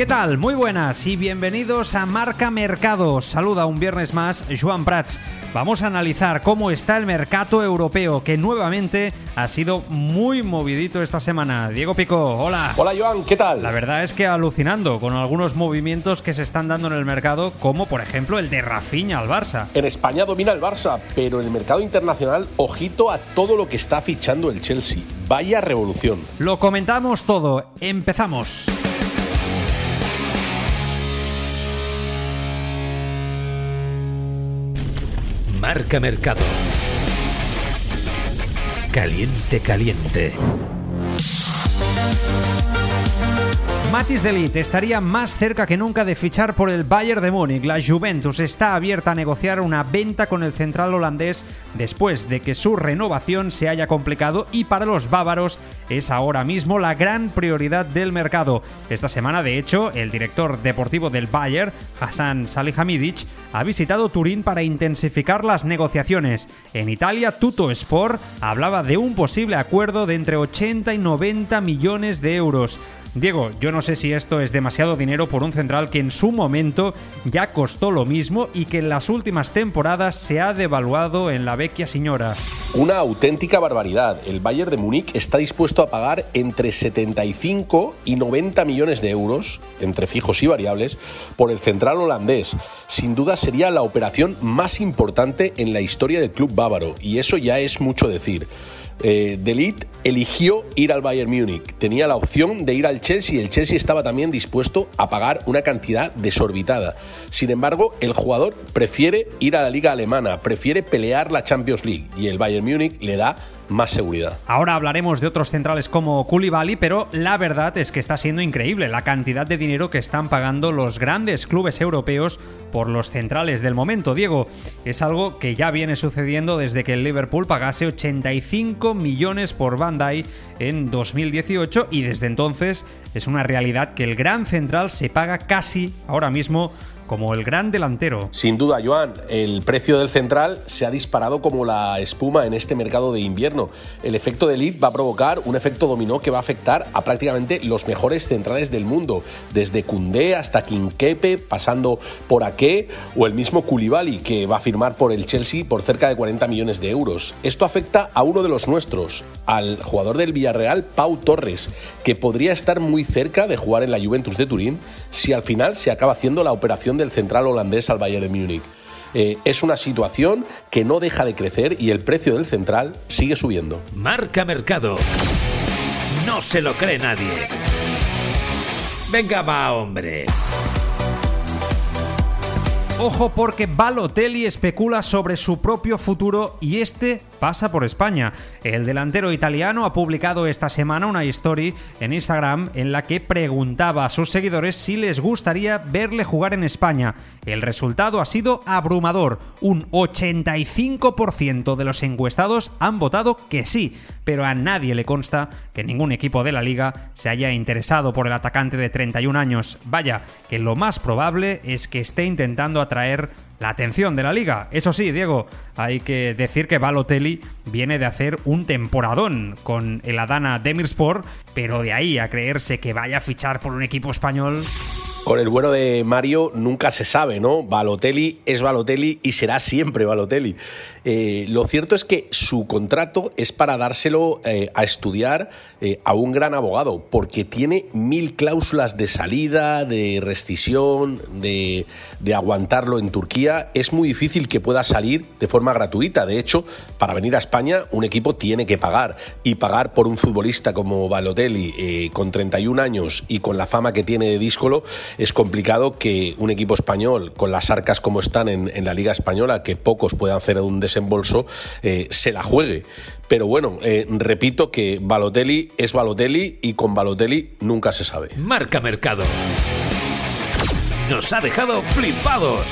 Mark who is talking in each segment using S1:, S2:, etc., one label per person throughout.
S1: ¿Qué tal? Muy buenas y bienvenidos a Marca Mercado. Saluda un viernes más Joan Prats. Vamos a analizar cómo está el mercado europeo, que nuevamente ha sido muy movidito esta semana. Diego Pico, hola.
S2: Hola Joan, ¿qué tal?
S1: La verdad es que alucinando con algunos movimientos que se están dando en el mercado, como por ejemplo el de Rafinha al Barça.
S2: En España domina el Barça, pero en el mercado internacional, ojito a todo lo que está fichando el Chelsea. Vaya revolución.
S1: Lo comentamos todo. Empezamos.
S3: Marca Mercado. Caliente, caliente.
S1: Matis Delit estaría más cerca que nunca de fichar por el Bayern de Múnich. La Juventus está abierta a negociar una venta con el central holandés después de que su renovación se haya complicado y para los bávaros es ahora mismo la gran prioridad del mercado. Esta semana, de hecho, el director deportivo del Bayern, Hassan Salihamidzic, ha visitado Turín para intensificar las negociaciones. En Italia, Tutto Sport hablaba de un posible acuerdo de entre 80 y 90 millones de euros. Diego, yo no sé si esto es demasiado dinero por un central que en su momento ya costó lo mismo y que en las últimas temporadas se ha devaluado en la vecchia señora.
S2: Una auténtica barbaridad. El Bayern de Múnich está dispuesto a pagar entre 75 y 90 millones de euros, entre fijos y variables, por el central holandés. Sin duda sería la operación más importante en la historia del club bávaro, y eso ya es mucho decir. Eh, eligió ir al Bayern Múnich. Tenía la opción de ir al Chelsea y el Chelsea estaba también dispuesto a pagar una cantidad desorbitada. Sin embargo, el jugador prefiere ir a la liga alemana, prefiere pelear la Champions League y el Bayern Múnich le da más seguridad.
S1: Ahora hablaremos de otros centrales como Koulibaly, pero la verdad es que está siendo increíble la cantidad de dinero que están pagando los grandes clubes europeos por los centrales del momento. Diego, es algo que ya viene sucediendo desde que el Liverpool pagase 85 millones por Bandai en 2018 y desde entonces es una realidad que el gran central se paga casi ahora mismo como el gran delantero.
S2: Sin duda, Joan, el precio del central se ha disparado como la espuma en este mercado de invierno. El efecto de lead va a provocar un efecto dominó que va a afectar a prácticamente los mejores centrales del mundo, desde Koundé hasta Kinkepe, pasando por Ake o el mismo Koulibaly que va a firmar por el Chelsea por cerca de 40 millones de euros. Esto afecta a uno de los nuestros, al jugador del Villarreal, Pau Torres, que podría estar muy cerca de jugar en la Juventus de Turín si al final se acaba haciendo la operación del central holandés al Bayern de Múnich. Eh, es una situación que no deja de crecer y el precio del central sigue subiendo.
S3: Marca Mercado. No se lo cree nadie. Venga, va, hombre.
S1: Ojo porque Balotelli especula sobre su propio futuro y este pasa por España. El delantero italiano ha publicado esta semana una story en Instagram en la que preguntaba a sus seguidores si les gustaría verle jugar en España. El resultado ha sido abrumador. Un 85% de los encuestados han votado que sí, pero a nadie le consta que ningún equipo de la liga se haya interesado por el atacante de 31 años. Vaya, que lo más probable es que esté intentando atraer la atención de la liga. Eso sí, Diego, hay que decir que Balotelli viene de hacer un temporadón con el Adana Demirspor, pero de ahí a creerse que vaya a fichar por un equipo español.
S2: Con el bueno de Mario nunca se sabe, ¿no? Balotelli es Balotelli y será siempre Balotelli. Eh, lo cierto es que su contrato es para dárselo eh, a estudiar eh, a un gran abogado, porque tiene mil cláusulas de salida, de rescisión, de, aguantarlo en Turquía. Es muy difícil que pueda salir de forma gratuita. De hecho, para venir a España, un equipo tiene que pagar. Y pagar por un futbolista como Balotelli, con 31 años y con la fama que tiene de díscolo, es complicado que un equipo español, con las arcas como están en, en la Liga Española, que pocos puedan hacer un desembolso, eh, se la juegue. Pero bueno, eh, repito que Balotelli es Balotelli y con Balotelli nunca se sabe.
S3: Marca Mercado. Nos ha dejado flipados.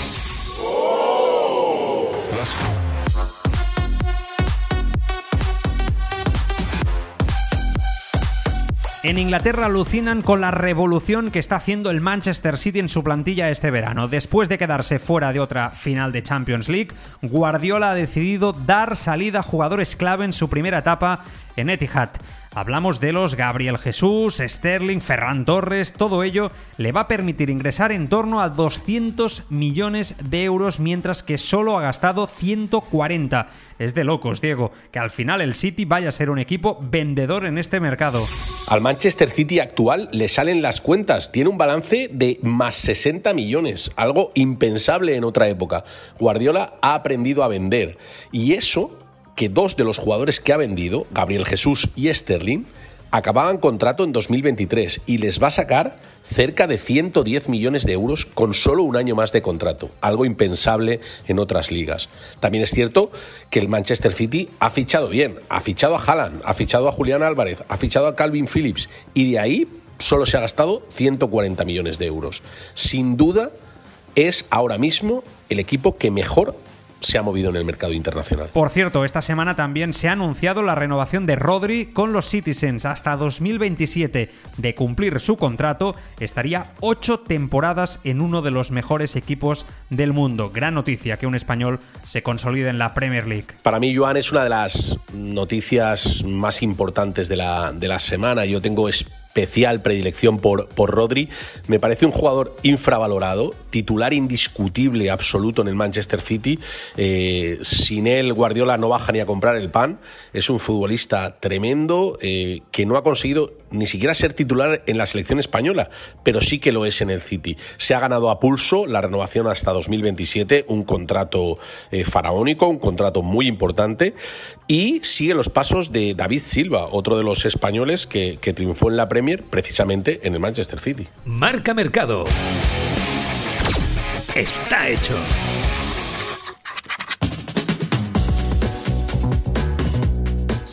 S1: En Inglaterra alucinan con la revolución que está haciendo el Manchester City en su plantilla este verano. Después de quedarse fuera de otra final de Champions League, Guardiola ha decidido dar salida a jugadores clave en su primera etapa en Etihad. Hablamos de los Gabriel Jesús, Sterling, Ferran Torres, todo ello le va a permitir ingresar en torno a 200 millones de euros mientras que solo ha gastado 140. Es de locos, Diego, que al final el City vaya a ser un equipo vendedor en este mercado.
S2: Al Manchester City actual le salen las cuentas, tiene un balance de más 60 millones, algo impensable en otra época. Guardiola ha aprendido a vender y eso que dos de los jugadores que ha vendido, Gabriel Jesús y Sterling, acababan contrato en 2023 y les va a sacar cerca de 110 millones de euros con solo un año más de contrato, algo impensable en otras ligas. También es cierto que el Manchester City ha fichado bien, ha fichado a Haaland, ha fichado a Julián Álvarez, ha fichado a Calvin Phillips y de ahí solo se ha gastado 140 millones de euros. Sin duda es ahora mismo el equipo que mejor se ha movido en el mercado internacional.
S1: Por cierto, esta semana también se ha anunciado la renovación de Rodri con los Citizens hasta 2027. De cumplir su contrato, estaría ocho temporadas en uno de los mejores equipos del mundo. Gran noticia que un español se consolide en la Premier League.
S2: Para mí, Joan, es una de las noticias más importantes de la, de la semana. Yo tengo especial predilección por, por Rodri. Me parece un jugador infravalorado, titular indiscutible, absoluto en el Manchester City. Eh, sin él, Guardiola no baja ni a comprar el pan. Es un futbolista tremendo eh, que no ha conseguido ni siquiera ser titular en la selección española, pero sí que lo es en el City. Se ha ganado a pulso la renovación hasta 2027, un contrato eh, faraónico, un contrato muy importante, y sigue los pasos de David Silva, otro de los españoles que, que triunfó en la Premier precisamente en el Manchester City.
S3: Marca Mercado. Está hecho.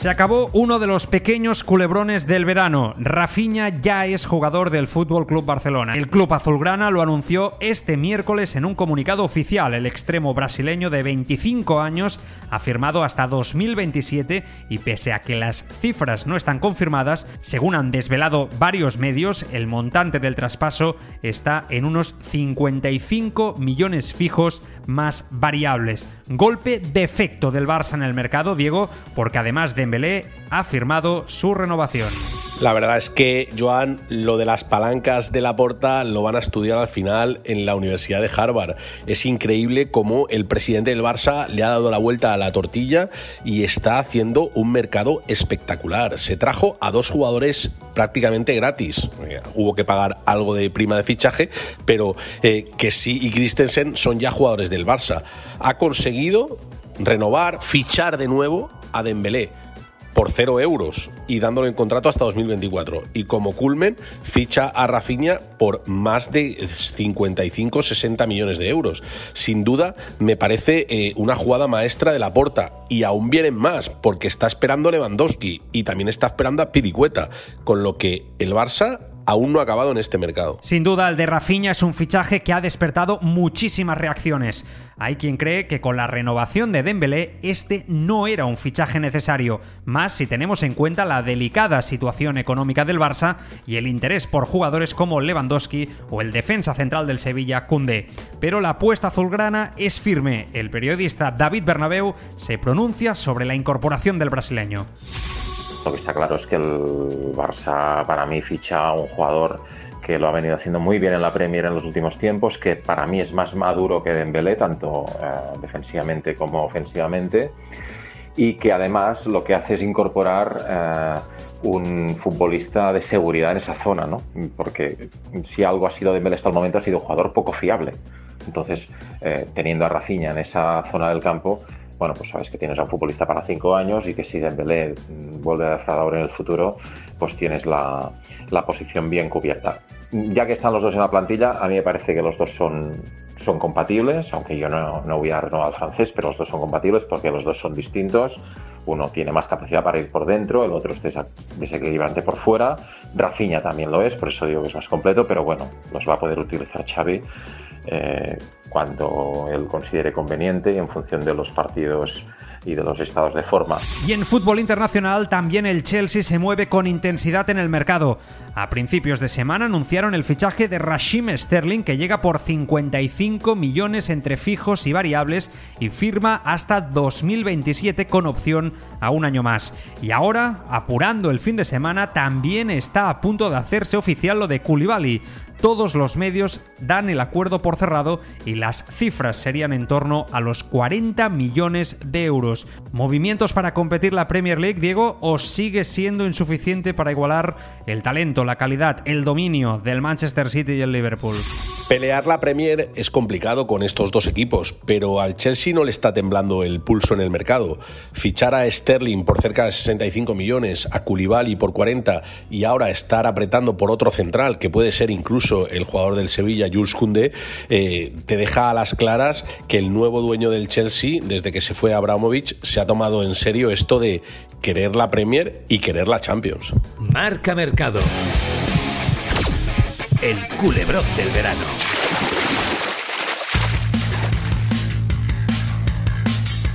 S1: Se acabó uno de los pequeños culebrones del verano. Rafinha ya es jugador del Fútbol Club Barcelona. El club azulgrana lo anunció este miércoles en un comunicado oficial. El extremo brasileño de 25 años ha firmado hasta 2027 y pese a que las cifras no están confirmadas, según han desvelado varios medios, el montante del traspaso está en unos 55 millones fijos más variables. Golpe de efecto del Barça en el mercado, Diego, porque además de ha firmado su renovación.
S2: La verdad es que, Joan, lo de las palancas de la porta lo van a estudiar al final en la Universidad de Harvard. Es increíble cómo el presidente del Barça le ha dado la vuelta a la tortilla y está haciendo un mercado espectacular. Se trajo a dos jugadores prácticamente gratis. Eh, hubo que pagar algo de prima de fichaje, pero eh, que sí y Christensen son ya jugadores del Barça. Ha conseguido renovar, fichar de nuevo a Dembélé por cero euros y dándole en contrato hasta 2024. Y como culmen, ficha a Rafinha por más de 55-60 millones de euros. Sin duda, me parece eh, una jugada maestra de la porta. Y aún vienen más, porque está esperando Lewandowski y también está esperando a Piricueta. Con lo que el Barça aún no ha acabado en este mercado.
S1: Sin duda, el de Rafinha es un fichaje que ha despertado muchísimas reacciones. Hay quien cree que con la renovación de Dembélé este no era un fichaje necesario, más si tenemos en cuenta la delicada situación económica del Barça y el interés por jugadores como Lewandowski o el defensa central del Sevilla Kunde. Pero la apuesta azulgrana es firme. El periodista David Bernabeu se pronuncia sobre la incorporación del brasileño.
S4: Lo que está claro es que el Barça para mí ficha un jugador que lo ha venido haciendo muy bien en la Premier en los últimos tiempos, que para mí es más maduro que Dembélé, tanto eh, defensivamente como ofensivamente, y que además lo que hace es incorporar eh, un futbolista de seguridad en esa zona, ¿no? Porque si algo ha sido Dembélé hasta el momento ha sido un jugador poco fiable. Entonces, eh, teniendo a Rafinha en esa zona del campo, bueno, pues sabes que tienes a un futbolista para cinco años y que si Dembélé vuelve a defraudar en el futuro, pues tienes la, posición bien cubierta. Ya que están los dos en la plantilla, a mí me parece que los dos son, son compatibles, aunque yo no, no voy a renovar al francés, pero los dos son compatibles porque los dos son distintos. Uno tiene más capacidad para ir por dentro, el otro es desequilibrante por fuera. Rafinha también lo es, por eso digo que es más completo, pero bueno, los va a poder utilizar Xavi eh, cuando él considere conveniente y en función de los partidos y de los estados de forma.
S1: Y en fútbol internacional también el Chelsea se mueve con intensidad en el mercado. A principios de semana anunciaron el fichaje de Rashim Sterling que llega por 55 millones entre fijos y variables y firma hasta 2027 con opción a un año más. Y ahora, apurando el fin de semana, también está a punto de hacerse oficial lo de Koulibaly todos los medios dan el acuerdo por cerrado y las cifras serían en torno a los 40 millones de euros. ¿Movimientos para competir la Premier League, Diego, o sigue siendo insuficiente para igualar el talento, la calidad, el dominio del Manchester City y el Liverpool?
S2: Pelear la Premier es complicado con estos dos equipos, pero al Chelsea no le está temblando el pulso en el mercado. Fichar a Sterling por cerca de 65 millones, a Koulibaly por 40 y ahora estar apretando por otro central que puede ser incluso el jugador del Sevilla, Jules Koundé, eh, te deja a las claras que el nuevo dueño del Chelsea, desde que se fue Abramovich, se ha tomado en serio esto de querer la Premier y querer la Champions.
S3: Marca Mercado. El culebrón del verano.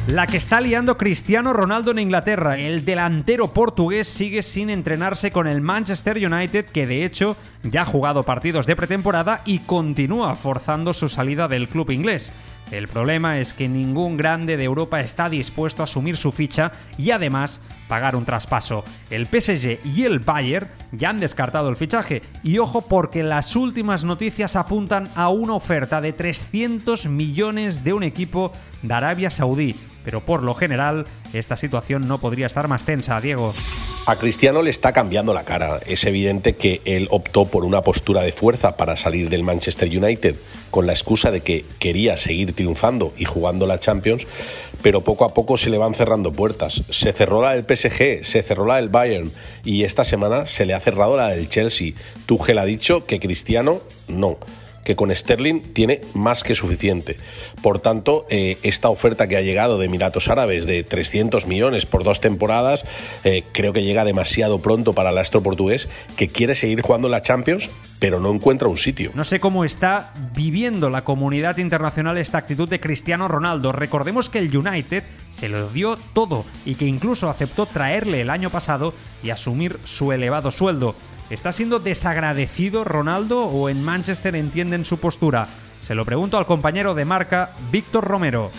S1: La que está liando Cristiano Ronaldo en Inglaterra. El delantero portugués sigue sin entrenarse con el Manchester United, que de hecho ya ha jugado partidos de pretemporada y continúa forzando su salida del club inglés. El problema es que ningún grande de Europa está dispuesto a asumir su ficha y además pagar un traspaso. El PSG y el Bayern ya han descartado el fichaje y ojo porque las últimas noticias apuntan a una oferta de 300 millones de un equipo de Arabia Saudí pero por lo general esta situación no podría estar más tensa, Diego.
S2: A Cristiano le está cambiando la cara. Es evidente que él optó por una postura de fuerza para salir del Manchester United con la excusa de que quería seguir triunfando y jugando la Champions, pero poco a poco se le van cerrando puertas. Se cerró la del PSG, se cerró la del Bayern y esta semana se le ha cerrado la del Chelsea. Tuchel ha dicho que Cristiano no que con Sterling tiene más que suficiente. Por tanto, eh, esta oferta que ha llegado de Emiratos Árabes de 300 millones por dos temporadas, eh, creo que llega demasiado pronto para el astro portugués, que quiere seguir jugando la Champions, pero no encuentra un sitio.
S1: No sé cómo está viviendo la comunidad internacional esta actitud de Cristiano Ronaldo. Recordemos que el United se lo dio todo y que incluso aceptó traerle el año pasado y asumir su elevado sueldo. ¿Está siendo desagradecido Ronaldo o en Manchester entienden su postura? Se lo pregunto al compañero de marca, Víctor Romero.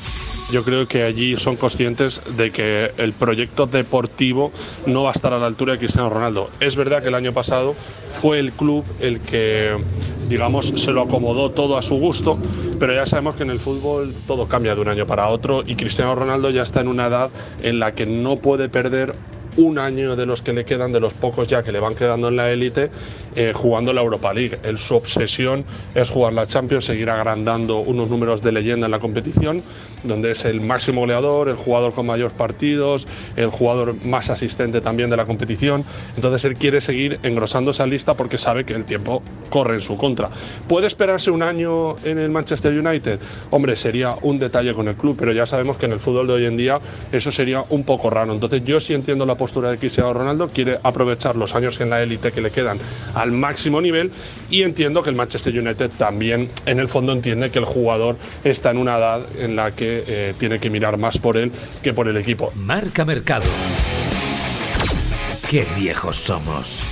S5: Yo creo que allí son conscientes de que el proyecto deportivo no va a estar a la altura de Cristiano Ronaldo. Es verdad que el año pasado fue el club el que, digamos, se lo acomodó todo a su gusto, pero ya sabemos que en el fútbol todo cambia de un año para otro y Cristiano Ronaldo ya está en una edad en la que no puede perder un año de los que le quedan, de los pocos ya que le van quedando en la élite, eh, jugando la Europa League. El, su obsesión es jugar la Champions, seguir agrandando unos números de leyenda en la competición, donde es el máximo goleador, el jugador con mayores partidos, el jugador más asistente también de la competición. Entonces él quiere seguir engrosando esa lista porque sabe que el tiempo corre en su contra. ¿Puede esperarse un año en el Manchester United? Hombre, sería un detalle con el club, pero ya sabemos que en el fútbol de hoy en día eso sería un poco raro. Entonces yo sí entiendo la postura de Cristiano Ronaldo, quiere aprovechar los años en la élite que le quedan al máximo nivel y entiendo que el Manchester United también en el fondo entiende que el jugador está en una edad en la que eh, tiene que mirar más por él que por el equipo.
S3: Marca Mercado. Qué viejos somos.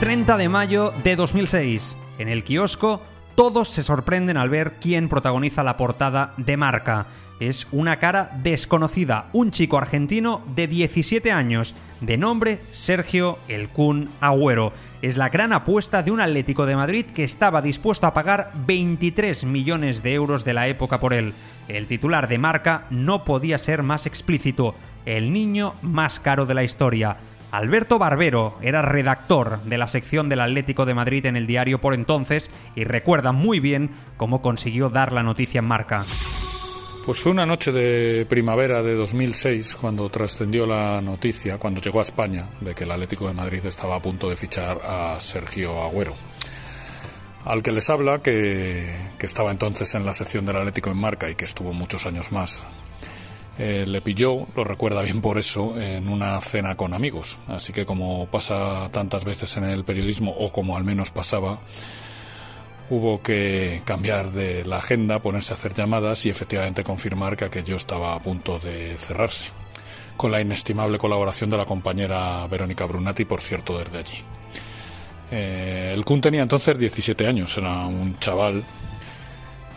S1: ...30 de mayo de 2006... ...en el kiosco... ...todos se sorprenden al ver quién protagoniza la portada de marca es una cara desconocida, un chico argentino de 17 años, de nombre Sergio El Kun Agüero. Es la gran apuesta de un Atlético de Madrid que estaba dispuesto a pagar 23 millones de euros de la época por él. El titular de marca no podía ser más explícito, el niño más caro de la historia. Alberto Barbero era redactor de la sección del Atlético de Madrid en el diario por entonces y recuerda muy bien cómo consiguió dar la noticia en marca.
S6: Pues fue una noche de primavera de 2006 cuando trascendió la noticia, cuando llegó a España, de que el Atlético de Madrid estaba a punto de fichar a Sergio Agüero. Al que les habla, que, estaba entonces en la sección del Atlético en marca y que estuvo muchos años más, eh, le pilló, lo recuerda bien por eso, en una cena con amigos. Así que como pasa tantas veces en el periodismo, o como al menos pasaba, hubo que cambiar de la agenda, ponerse a hacer llamadas y efectivamente confirmar que aquello estaba a punto de cerrarse, con la inestimable colaboración de la compañera Verónica Brunati, por cierto, desde allí. Eh, el Kun tenía entonces 17 años, era un chaval.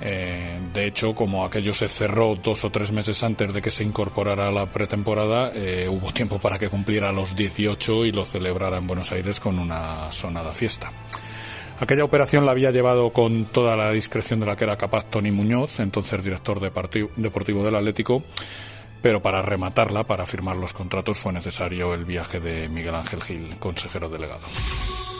S6: Eh, de hecho, como aquello se cerró dos o tres meses antes de que se incorporara a la pretemporada, eh, hubo tiempo para que cumpliera los 18 y lo celebrara en Buenos Aires con una sonada fiesta. Aquella operación la había llevado con toda la discreción de la que era capaz Tony Muñoz, entonces director deportivo del Atlético, pero para rematarla, para firmar los contratos, fue necesario el viaje de Miguel Ángel Gil, consejero delegado.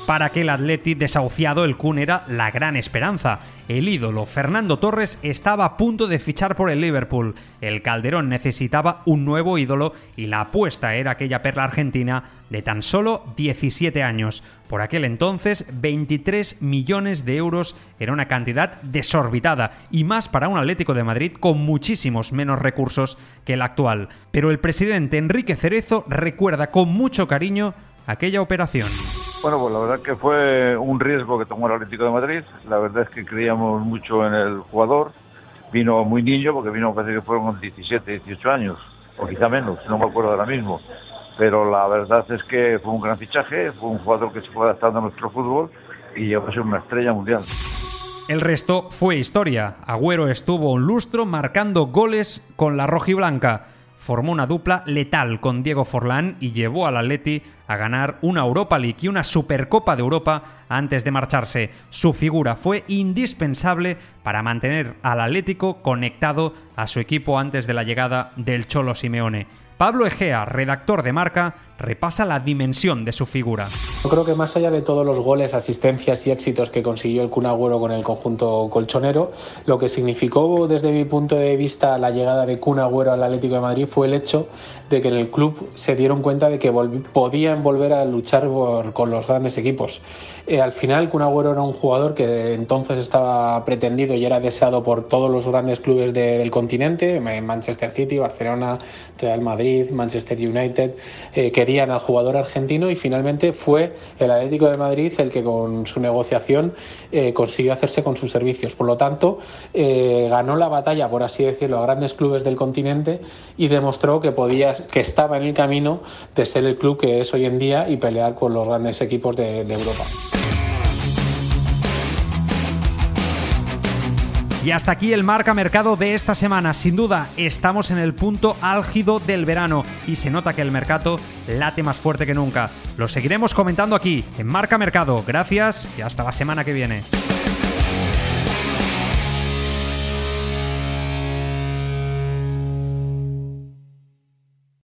S1: Para aquel Atleti desahuciado, el Kun era la gran esperanza. El ídolo Fernando Torres estaba a punto de fichar por el Liverpool. El Calderón necesitaba un nuevo ídolo y la apuesta era aquella perla argentina de tan solo 17 años. Por aquel entonces, 23 millones de euros era una cantidad desorbitada y más para un Atlético de Madrid con muchísimos menos recursos que el actual. Pero el presidente Enrique Cerezo recuerda con mucho cariño aquella operación.
S7: Bueno, pues la verdad que fue un riesgo que tomó el Atlético de Madrid. La verdad es que creíamos mucho en el jugador. Vino muy niño, porque vino, parece que fueron 17, 18 años, o quizá menos, no me acuerdo ahora mismo. Pero la verdad es que fue un gran fichaje, fue un jugador que se fue adaptando a nuestro fútbol y llegó a ser una estrella mundial.
S1: El resto fue historia. Agüero estuvo un lustro marcando goles con la roja y blanca formó una dupla letal con Diego Forlán y llevó al Atleti a ganar una Europa League y una Supercopa de Europa antes de marcharse. Su figura fue indispensable para mantener al Atlético conectado a su equipo antes de la llegada del Cholo Simeone. Pablo Egea, redactor de marca, repasa la dimensión de su figura.
S8: Yo creo que más allá de todos los goles, asistencias y éxitos que consiguió el Kun Agüero con el conjunto colchonero, lo que significó desde mi punto de vista la llegada de Kun Agüero al Atlético de Madrid fue el hecho de que en el club se dieron cuenta de que podían volver a luchar con los grandes equipos. Eh, al final, Kun Agüero era un jugador que entonces estaba pretendido y era deseado por todos los grandes clubes del continente, Manchester City, Barcelona, Real Madrid, Manchester United, eh, al jugador argentino y finalmente fue el Atlético de Madrid el que con su negociación eh, consiguió hacerse con sus servicios. Por lo tanto, eh, ganó la batalla, por así decirlo, a grandes clubes del continente y demostró que podía, que estaba en el camino de ser el club que es hoy en día y pelear con los grandes equipos de Europa.
S1: Y hasta aquí el marca mercado de esta semana. Sin duda, estamos en el punto álgido del verano y se nota que el mercado late más fuerte que nunca. Lo seguiremos comentando aquí en Marca Mercado. Gracias y hasta la semana que viene.